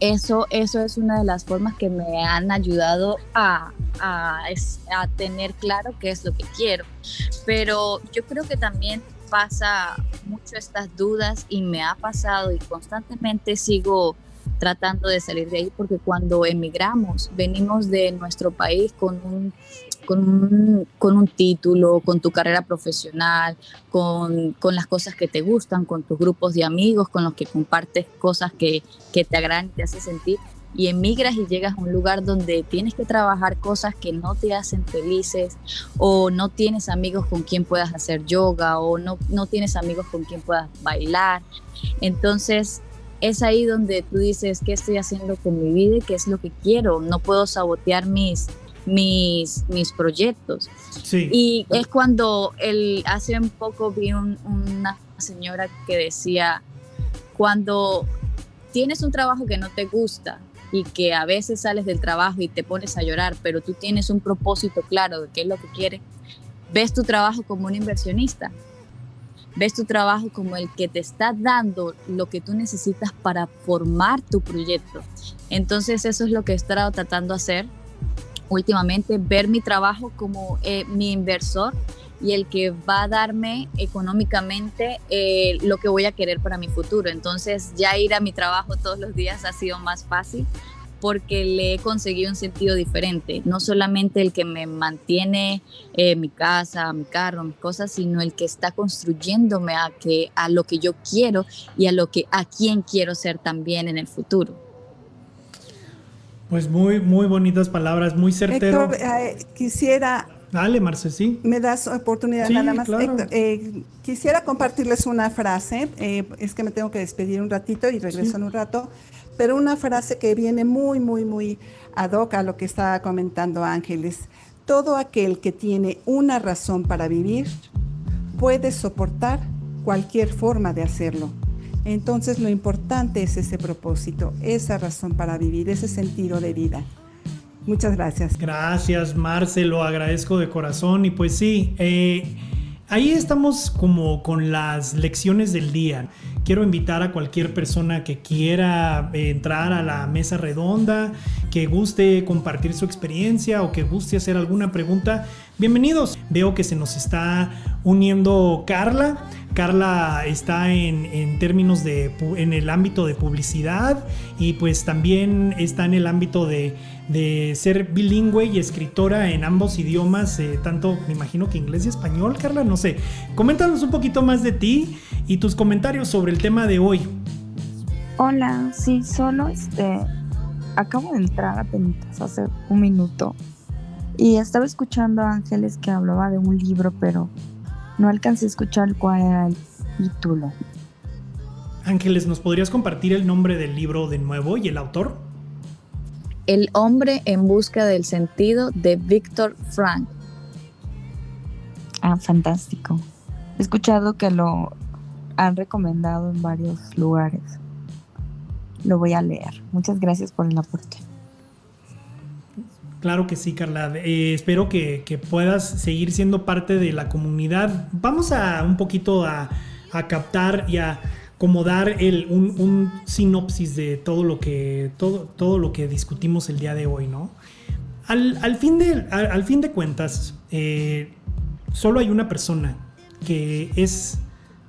eso, eso es una de las formas que me han ayudado a, a, a, tener claro qué es lo que quiero. Pero yo creo que también pasa mucho estas dudas y me ha pasado y constantemente sigo tratando de salir de ahí porque cuando emigramos venimos de nuestro país con un con un, con un título, con tu carrera profesional, con, con, las cosas que te gustan, con tus grupos de amigos, con los que compartes cosas que, que te agradan y te hacen sentir. Y emigras y llegas a un lugar donde tienes que trabajar cosas que no te hacen felices o no tienes amigos con quien puedas hacer yoga o no, no tienes amigos con quien puedas bailar. Entonces es ahí donde tú dices, ¿qué estoy haciendo con mi vida y qué es lo que quiero? No puedo sabotear mis, mis, mis proyectos. Y es cuando el, hace un poco vi una señora que decía, cuando tienes un trabajo que no te gusta y que a veces sales del trabajo y te pones a llorar, pero tú tienes un propósito claro de qué es lo que quieres, ves tu trabajo como un inversionista ves tu trabajo como el que te está dando lo que tú necesitas para formar tu proyecto. Entonces eso es lo que he estado tratando de hacer últimamente, ver mi trabajo como eh, mi inversor y el que va a darme económicamente eh, lo que voy a querer para mi futuro. Entonces ya ir a mi trabajo todos los días ha sido más fácil porque le he conseguido un sentido diferente, no solamente el que me mantiene eh, mi casa, mi carro, mis cosas, sino el que está construyéndome a, que, a lo que yo quiero y a lo que a quien quiero ser también en el futuro. Pues muy, muy bonitas palabras, muy certero. Héctor, eh, quisiera Dale, Marce, sí. Me das oportunidad nada más. Eh, quisiera compartirles una frase. es que me tengo que despedir un ratito y regreso en un rato pero una frase que viene muy, muy, muy ad hoc a lo que estaba comentando Ángeles. Todo aquel que tiene una razón para vivir puede soportar cualquier forma de hacerlo. Entonces lo importante es ese propósito, esa razón para vivir, ese sentido de vida. Muchas gracias. Gracias, Marce, lo agradezco de corazón. Y pues sí, eh, ahí estamos como con las lecciones del día quiero invitar a cualquier persona que quiera eh, entrar a la mesa redonda, que guste compartir su experiencia o que guste hacer alguna pregunta. Bienvenidos. Veo que se nos está uniendo Carla. Carla está en, términos de en el ámbito de publicidad y pues también está en el ámbito de, ser bilingüe y escritora en ambos idiomas, eh, tanto me imagino que inglés y español, Carla, no sé. Coméntanos un poquito más de ti y tus comentarios sobre el tema de hoy. Hola, sí, solo este acabo de entrar apenas hace un minuto y estaba escuchando a Ángeles que hablaba de un libro, pero no alcancé a escuchar cuál era el título. Ángeles, ¿nos podrías compartir el nombre del libro de nuevo y el autor? El hombre en busca del sentido de Víctor Frank. Ah, fantástico. He escuchado que lo han recomendado en varios lugares. Lo voy a leer. Muchas gracias por el aporte. Claro que sí, Carla. Eh, espero que, puedas seguir siendo parte de la comunidad. Vamos a un poquito a, captar y a como dar el, un, sinopsis de todo lo, que, todo, todo lo que discutimos el día de hoy, ¿no? Al, fin, de, al, fin de cuentas, eh, solo hay una persona que es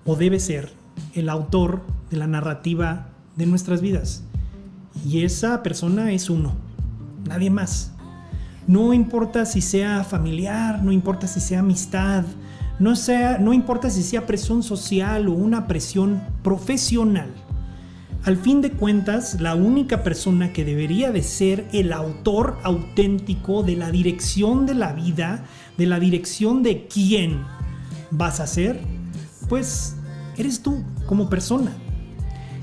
o debe ser el autor de la narrativa de nuestras vidas. Y esa persona es uno, nadie más. No importa si sea familiar, no importa si sea amistad, no, sea, no importa si sea presión social o una presión profesional. Al fin de cuentas, la única persona que debería de ser el autor auténtico de la dirección de la vida, de la dirección de quién vas a ser, pues eres tú como persona.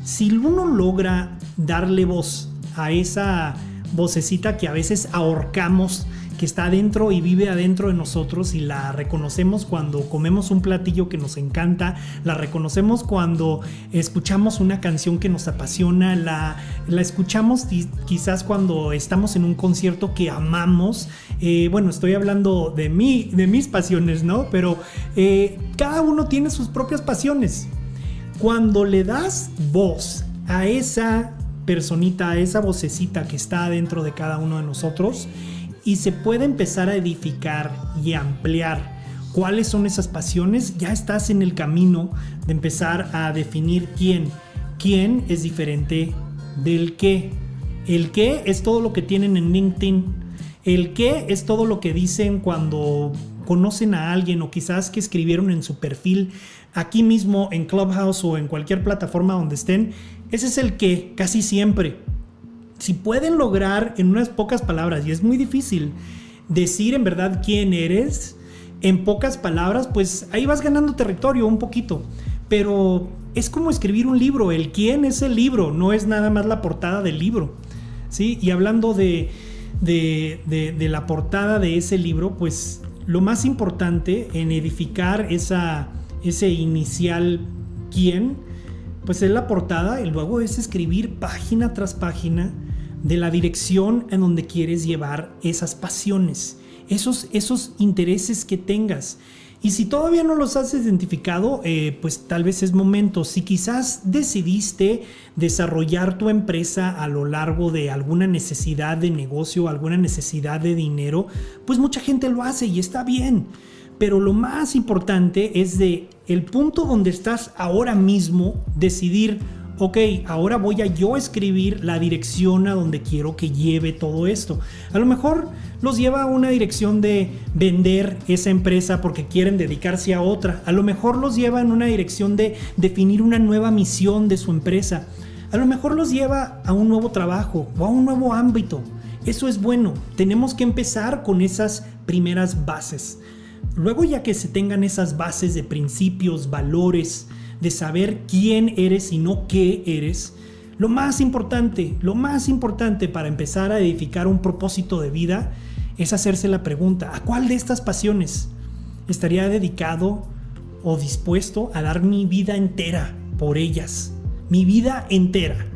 Si uno logra darle voz a esa vocecita que a veces ahorcamos, que está adentro y vive adentro de nosotros y la reconocemos cuando comemos un platillo que nos encanta, la reconocemos cuando escuchamos una canción que nos apasiona, la, la escuchamos quizás cuando estamos en un concierto que amamos. Eh, bueno, estoy hablando de mí, de mis pasiones, ¿no? Pero eh, cada uno tiene sus propias pasiones. Cuando le das voz a esa personita, esa vocecita que está dentro de cada uno de nosotros y se puede empezar a edificar y ampliar cuáles son esas pasiones, ya estás en el camino de empezar a definir quién. Quién es diferente del qué. El qué es todo lo que tienen en LinkedIn. El qué es todo lo que dicen cuando conocen a alguien o quizás que escribieron en su perfil aquí mismo en Clubhouse o en cualquier plataforma donde estén ese es el que casi siempre. Si pueden lograr en unas pocas palabras, y es muy difícil, decir en verdad quién eres, en pocas palabras, pues ahí vas ganando territorio un poquito. Pero es como escribir un libro, el quién es el libro, no es nada más la portada del libro. ¿sí? Y hablando de, de, la portada de ese libro, pues lo más importante en edificar esa, ese inicial quién, pues es la portada y luego es escribir página tras página de la dirección en donde quieres llevar esas pasiones, esos, esos intereses que tengas. Y si todavía no los has identificado, eh, pues tal vez es momento. Si quizás decidiste desarrollar tu empresa a lo largo de alguna necesidad de negocio, alguna necesidad de dinero, pues mucha gente lo hace y está bien. Pero lo más importante es de el punto donde estás ahora mismo decidir ok, ahora voy a yo escribir la dirección a donde quiero que lleve todo esto. A lo mejor los lleva a una dirección de vender esa empresa porque quieren dedicarse a otra. A lo mejor los lleva en una dirección de definir una nueva misión de su empresa. A lo mejor los lleva a un nuevo trabajo o a un nuevo ámbito. Eso es bueno. Tenemos que empezar con esas primeras bases. Luego ya que se tengan esas bases de principios, valores, de saber quién eres y no qué eres, lo más importante, lo más importante para empezar a edificar un propósito de vida es hacerse la pregunta, ¿a cuál de estas pasiones estaría dedicado o dispuesto a dar mi vida entera por ellas? Mi vida entera.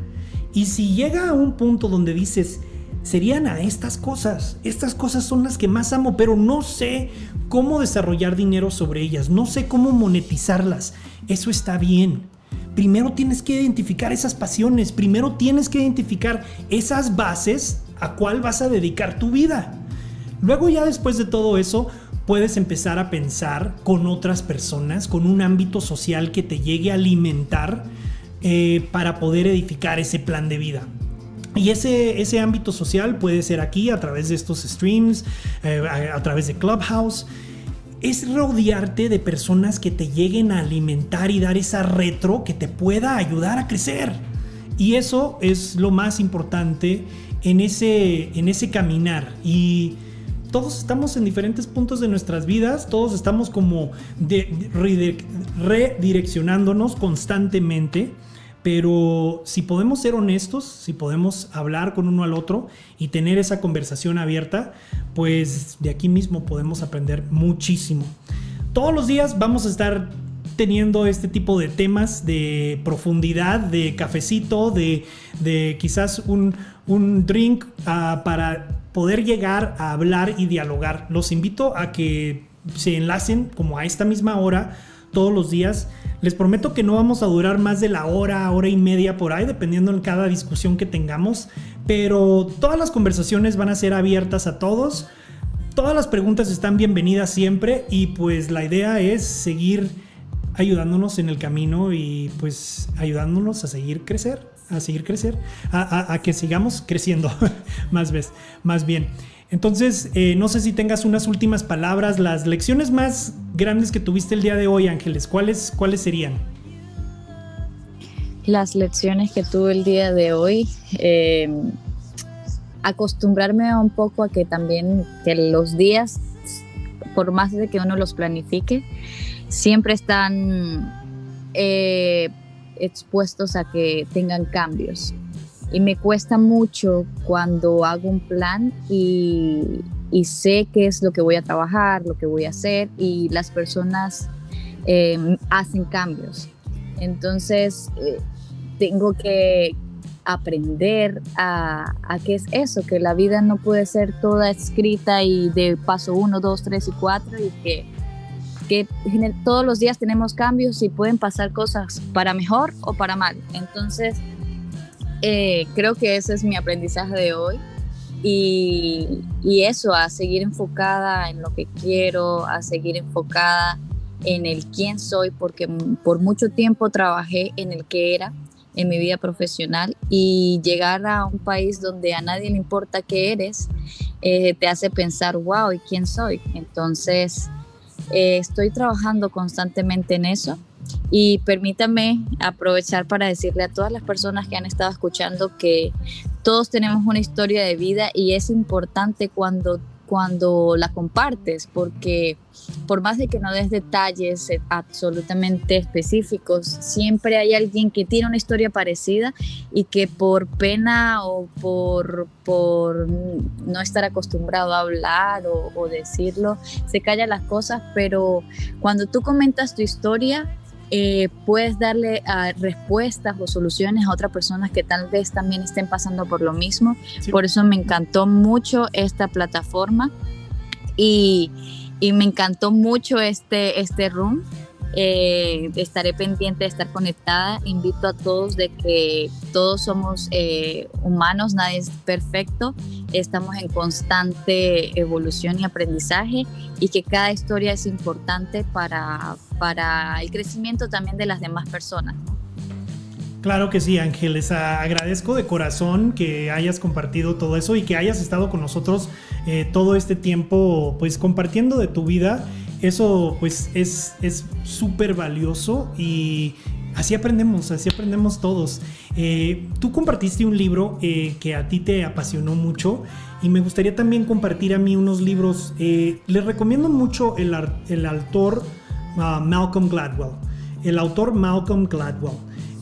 Y si llega a un punto donde dices, serían a estas cosas. Estas cosas son las que más amo, pero no sé cómo desarrollar dinero sobre ellas, no sé cómo monetizarlas. Eso está bien. Primero tienes que identificar esas pasiones, primero tienes que identificar esas bases a cuál vas a dedicar tu vida. Luego ya después de todo eso, puedes empezar a pensar con otras personas, con un ámbito social que te llegue a alimentar eh, para poder edificar ese plan de vida. Y ese, ese ámbito social puede ser aquí a través de estos streams, eh, a, través de Clubhouse. Es rodearte de personas que te lleguen a alimentar y dar esa retro que te pueda ayudar a crecer. Y eso es lo más importante en ese, en ese caminar. Y todos estamos en diferentes puntos de nuestras vidas, todos estamos como redireccionándonos constantemente. Pero si podemos ser honestos, si podemos hablar con uno al otro y tener esa conversación abierta, pues de aquí mismo podemos aprender muchísimo. Todos los días vamos a estar teniendo este tipo de temas de profundidad, de cafecito, de, quizás un, drink ah, para poder llegar a hablar y dialogar. Los invito a que se enlacen como a esta misma hora todos los días les prometo que no vamos a durar más de la hora, hora y media por ahí, dependiendo en cada discusión que tengamos, pero todas las conversaciones van a ser abiertas a todos. Todas las preguntas están bienvenidas siempre y pues la idea es seguir ayudándonos en el camino y pues ayudándonos a seguir crecer, a seguir crecer, a, que sigamos creciendo más, vez, más bien. Entonces, eh, no sé si tengas unas últimas palabras, las lecciones más grandes que tuviste el día de hoy, Ángeles, ¿cuáles, cuáles serían? Las lecciones que tuve el día de hoy, em, acostumbrarme un poco a que también que los días, por más de que uno los planifique, siempre están eh, expuestos a que tengan cambios y me cuesta mucho cuando hago un plan y, sé qué es lo que voy a trabajar, lo que voy a hacer y las personas em, hacen cambios. Entonces, eh, tengo que aprender a, qué es eso, que la vida no puede ser toda escrita y de paso 1, 2, 3 y 4 y que, que todos los días tenemos cambios y pueden pasar cosas para mejor o para mal. Entonces, eh, creo que ese es mi aprendizaje de hoy. Y, eso, a seguir enfocada en lo que quiero, a seguir enfocada en el quién soy, porque por mucho tiempo trabajé en el que era en mi vida profesional y llegar a un país donde a nadie le importa qué eres, eh, te hace pensar, wow, ¿y quién soy? Entonces, eh, estoy trabajando constantemente en eso y permítame aprovechar para decirle a todas las personas que han estado escuchando que todos tenemos una historia de vida y es importante cuando cuando la compartes, porque por más de que no des detalles eh, absolutamente específicos, siempre hay alguien que tiene una historia parecida y que por pena o por, por no estar acostumbrado a hablar o, o decirlo, se calla las cosas, pero cuando tú comentas tu historia, eh, puedes darle uh, respuestas o soluciones a otras personas que tal vez también estén pasando por lo mismo. Sí. Por eso me encantó mucho esta plataforma y, y me encantó mucho este, este room. Eh, estaré pendiente de estar conectada. Invito a todos de que todos somos eh, humanos, nadie es perfecto. Estamos en constante evolución y aprendizaje y que cada historia es importante para, para el crecimiento también de las demás personas. Claro que sí, Ángeles. Agradezco de corazón que hayas compartido todo eso y que hayas estado con nosotros eh, todo este tiempo, pues compartiendo de tu vida eso pues es súper valioso y así aprendemos, así aprendemos todos. Eh, tú compartiste un libro eh, que a ti te apasionó mucho y me gustaría también compartir a mí unos libros. Eh, les recomiendo mucho el, el autor uh, Malcolm Gladwell. El autor Malcolm Gladwell.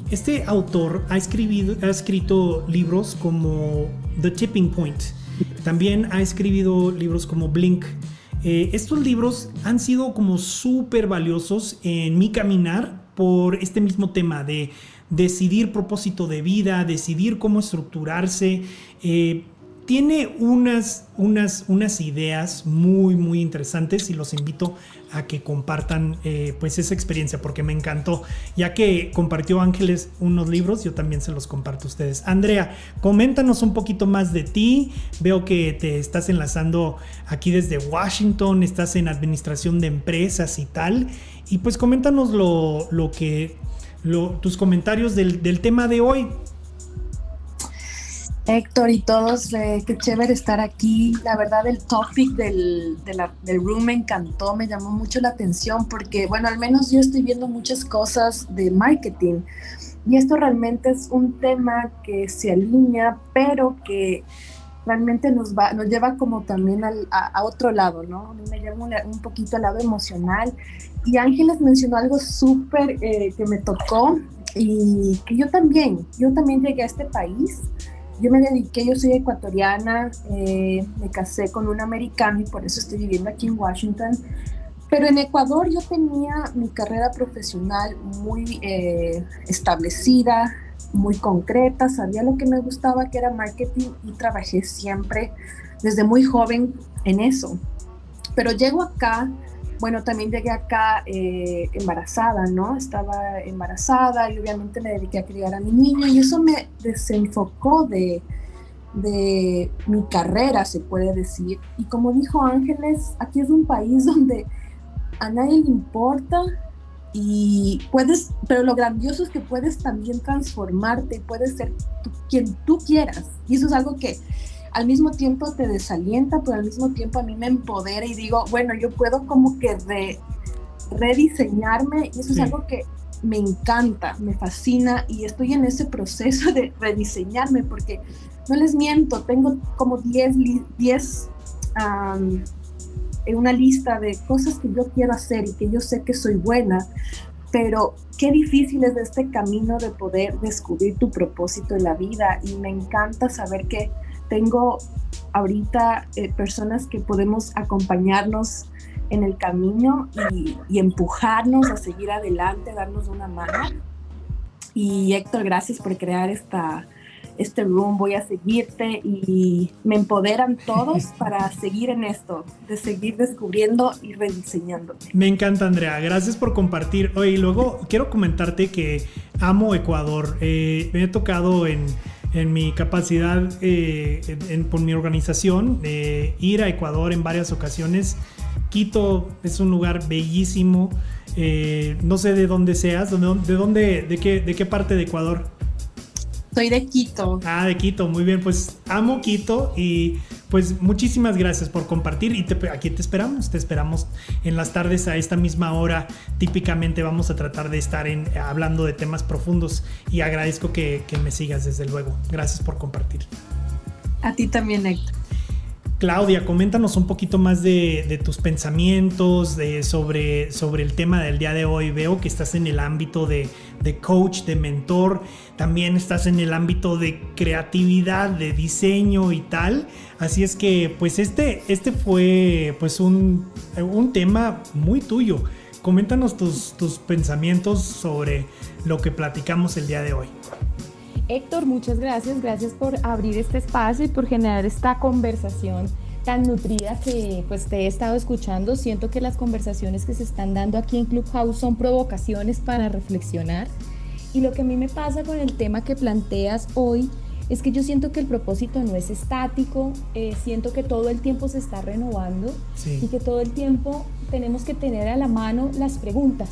Este autor ha, ha escrito libros como The Tipping Point. También ha escrito libros como Blink. Eh, estos libros han sido como súper valiosos en mi caminar por este mismo tema de decidir propósito de vida, decidir cómo estructurarse. Eh, tiene unas, unas, unas ideas muy, muy interesantes y los invito a que compartan eh, pues esa experiencia porque me encantó. Ya que compartió Ángeles unos libros, yo también se los comparto a ustedes. Andrea, coméntanos un poquito más de ti. Veo que te estás enlazando aquí desde Washington, estás en administración de empresas y tal. Y pues coméntanos lo, lo que, tus comentarios del, del tema de hoy. Héctor y todos, eh, qué chévere estar aquí. La verdad, el topic del, de la, del room me encantó, me llamó mucho la atención porque, bueno, al menos yo estoy viendo muchas cosas de marketing y esto realmente es un tema que se alinea, pero que realmente nos, va, nos lleva como también al, a, a, otro lado, ¿no? Me lleva un, un, poquito al lado emocional. Y Ángeles mencionó algo súper eh, que me tocó y que yo también, yo también llegué a este país yo me dediqué, yo soy ecuatoriana, eh, me casé con un americano y por eso estoy viviendo aquí en Washington. Pero en Ecuador yo tenía mi carrera profesional muy eh, establecida, muy concreta, sabía lo que me gustaba, que era marketing y trabajé siempre desde muy joven en eso. Pero llego acá bueno, también llegué acá eh, embarazada, ¿no? Estaba embarazada y obviamente me dediqué a criar a mi niño y eso me desenfocó de, de mi carrera, se puede decir. Y como dijo Ángeles, aquí es un país donde a nadie le importa y puedes, pero lo grandioso es que puedes también transformarte, puedes ser tú, quien tú quieras. Y eso es algo que al mismo tiempo te desalienta, pero al mismo tiempo a mí me empodera y digo, bueno, yo puedo como que re, rediseñarme y eso sí. es algo que me encanta, me fascina y estoy en ese proceso de rediseñarme porque no les miento, tengo como 10, 10 um, en una lista de cosas que yo quiero hacer y que yo sé que soy buena, pero qué difícil es este camino de poder descubrir tu propósito en la vida y me encanta saber que tengo ahorita eh, personas que podemos acompañarnos en el camino y, y, empujarnos a seguir adelante, darnos una mano. Y Héctor, gracias por crear esta, este room, voy a seguirte y me empoderan todos para seguir en esto, de seguir descubriendo y rediseñando. Me encanta, Andrea, gracias por compartir. Oye, y luego quiero comentarte que amo Ecuador. Eh, me he tocado en en mi capacidad eh, en, por mi organización de ir a Ecuador en varias ocasiones. Quito es un lugar bellísimo. Eh, no sé de dónde seas, de dónde, de, qué, de qué parte de Ecuador. Soy de Quito. Ah, de Quito, muy bien. Pues amo Quito y pues muchísimas gracias por compartir y aquí te esperamos, te esperamos en las tardes a esta misma hora. Típicamente vamos a tratar de estar en, hablando de temas profundos y agradezco que, que me sigas desde luego. Gracias por compartir. A ti también, Héctor. Claudia, coméntanos un poquito más de, tus pensamientos de, sobre, sobre el tema del día de hoy. Veo que estás en el ámbito de, coach, de mentor, también estás en el ámbito de creatividad, de diseño y tal. Así es que pues este, este fue pues un, un tema muy tuyo. Coméntanos tus, tus pensamientos sobre lo que platicamos el día de hoy. Héctor, muchas gracias. Gracias por abrir este espacio y por generar esta conversación tan nutrida que pues te he estado escuchando. Siento que las conversaciones que se están dando aquí en Clubhouse son provocaciones para reflexionar. Y lo que a mí me pasa con el tema que planteas hoy es que yo siento que el propósito no es estático, eh, siento que todo el tiempo se está renovando y que todo el tiempo tenemos que tener a la mano las preguntas.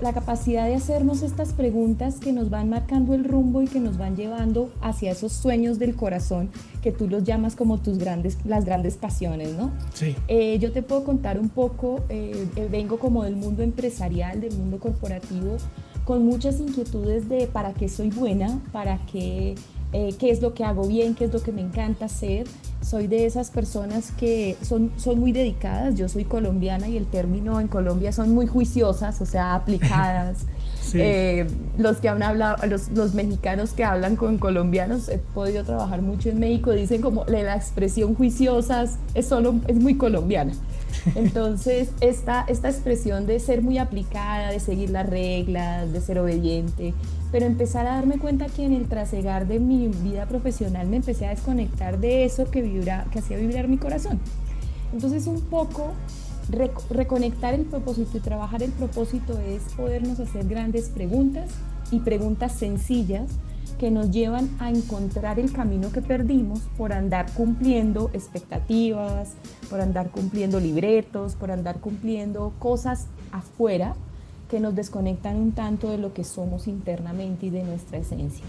La, capacidad de hacernos estas preguntas que nos van marcando el rumbo y que nos van llevando hacia esos sueños del corazón que tú los llamas como tus grandes, las grandes pasiones, ¿no? Sí. Eh, yo te puedo contar un poco, eh, eh, vengo como del mundo empresarial, del mundo corporativo, con muchas inquietudes de para qué soy buena, para qué eh, qué es lo que hago bien, qué es lo que me encanta hacer. Soy de esas personas que son, son muy dedicadas, yo soy colombiana y el término en Colombia son muy juiciosas, o sea, aplicadas. Eh, los que han hablado, los, los, mexicanos que hablan con colombianos, he podido trabajar mucho en México, dicen como la expresión juiciosas es, solo, es muy colombiana. Entonces, esta, esta expresión de ser muy aplicada, de seguir las reglas, de ser obediente, pero empezar a darme cuenta que en el trasegar de mi vida profesional me empecé a desconectar de eso que, vibra, que hacía vibrar mi corazón. Entonces un poco reconectar el propósito y trabajar el propósito es podernos hacer grandes preguntas y preguntas sencillas que nos llevan a encontrar el camino que perdimos por andar cumpliendo expectativas, por andar cumpliendo libretos, por andar cumpliendo cosas afuera que nos desconectan un tanto de lo que somos internamente y de nuestra esencia.